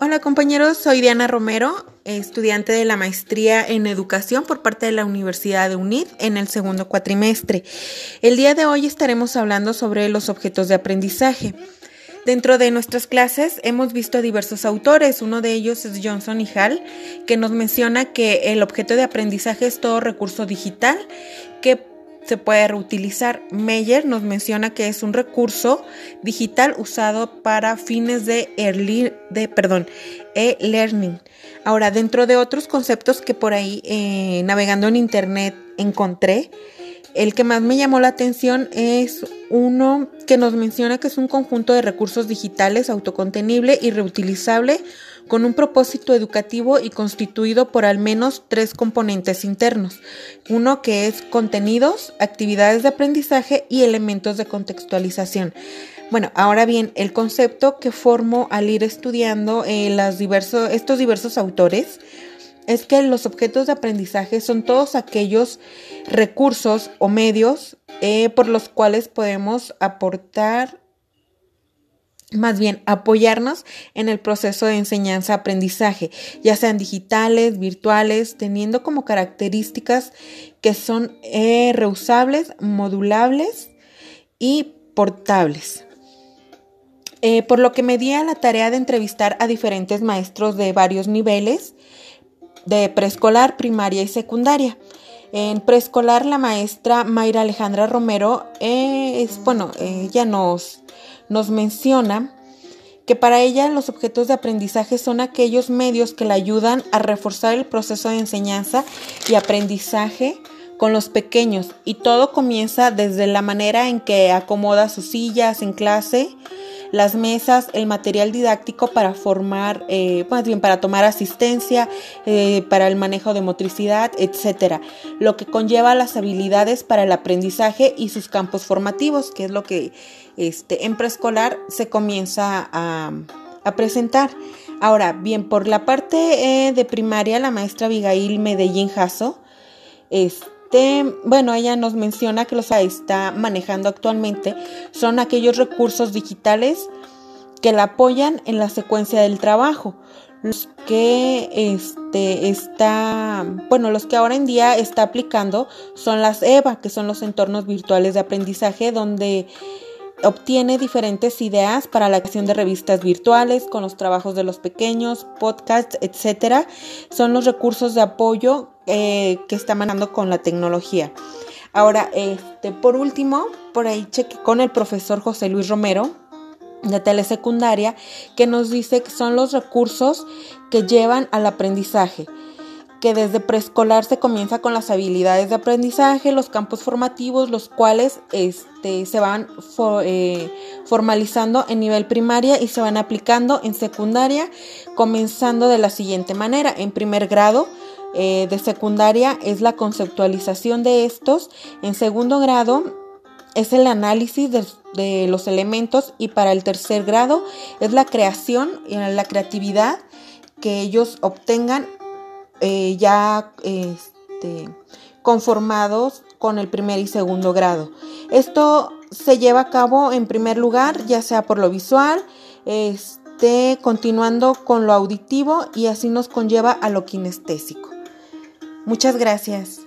Hola compañeros, soy Diana Romero, estudiante de la maestría en educación por parte de la Universidad de UNID en el segundo cuatrimestre. El día de hoy estaremos hablando sobre los objetos de aprendizaje. Dentro de nuestras clases hemos visto a diversos autores, uno de ellos es Johnson y Hall, que nos menciona que el objeto de aprendizaje es todo recurso digital que se puede reutilizar. Meyer nos menciona que es un recurso digital usado para fines de, e-learning. Ahora, dentro de otros conceptos que por ahí eh, navegando en internet encontré, el que más me llamó la atención es uno que nos menciona que es un conjunto de recursos digitales autocontenible y reutilizable con un propósito educativo y constituido por al menos tres componentes internos. Uno que es contenidos, actividades de aprendizaje y elementos de contextualización. Bueno, ahora bien, el concepto que formo al ir estudiando eh, estos diversos autores es que los objetos de aprendizaje son todos aquellos recursos o medios eh, por los cuales podemos aportar más bien apoyarnos en el proceso de enseñanza-aprendizaje, ya sean digitales, virtuales, teniendo como características que son eh, reusables, modulables y portables. Eh, por lo que me di a la tarea de entrevistar a diferentes maestros de varios niveles, de preescolar, primaria y secundaria. En preescolar, la maestra Mayra Alejandra Romero eh, es, bueno, ella nos nos menciona que para ella los objetos de aprendizaje son aquellos medios que le ayudan a reforzar el proceso de enseñanza y aprendizaje con los pequeños y todo comienza desde la manera en que acomoda sus sillas en clase, las mesas, el material didáctico para formar, eh, más bien para tomar asistencia, eh, para el manejo de motricidad, etcétera, lo que conlleva las habilidades para el aprendizaje y sus campos formativos, que es lo que este, en preescolar se comienza a, presentar. Ahora, bien, por la parte eh, de primaria, la maestra Abigail Medellín Jasso, este, bueno, ella nos menciona que los está manejando actualmente son aquellos recursos digitales que la apoyan en la secuencia del trabajo. Los que este, está, bueno, los que ahora en día está aplicando son las EVA, que son los entornos virtuales de aprendizaje, donde obtiene diferentes ideas para la creación de revistas virtuales con los trabajos de los pequeños, podcasts, etcétera. Son los recursos de apoyo eh, que está manejando con la tecnología. Ahora, este, por último, por ahí cheque con el profesor José Luis Romero de telesecundaria que nos dice que son los recursos que llevan al aprendizaje que desde preescolar se comienza con las habilidades de aprendizaje, los campos formativos, los cuales este, se van eh, formalizando en nivel primaria y se van aplicando en secundaria, comenzando de la siguiente manera. En primer grado eh, de secundaria es la conceptualización de estos, en segundo grado es el análisis de, de los elementos y para el tercer grado es la creación y la creatividad que ellos obtengan eh, ya este, conformados con el primer y segundo grado. Esto se lleva a cabo en primer lugar, ya sea por lo visual, este, continuando con lo auditivo y así nos conlleva a lo kinestésico. Muchas gracias.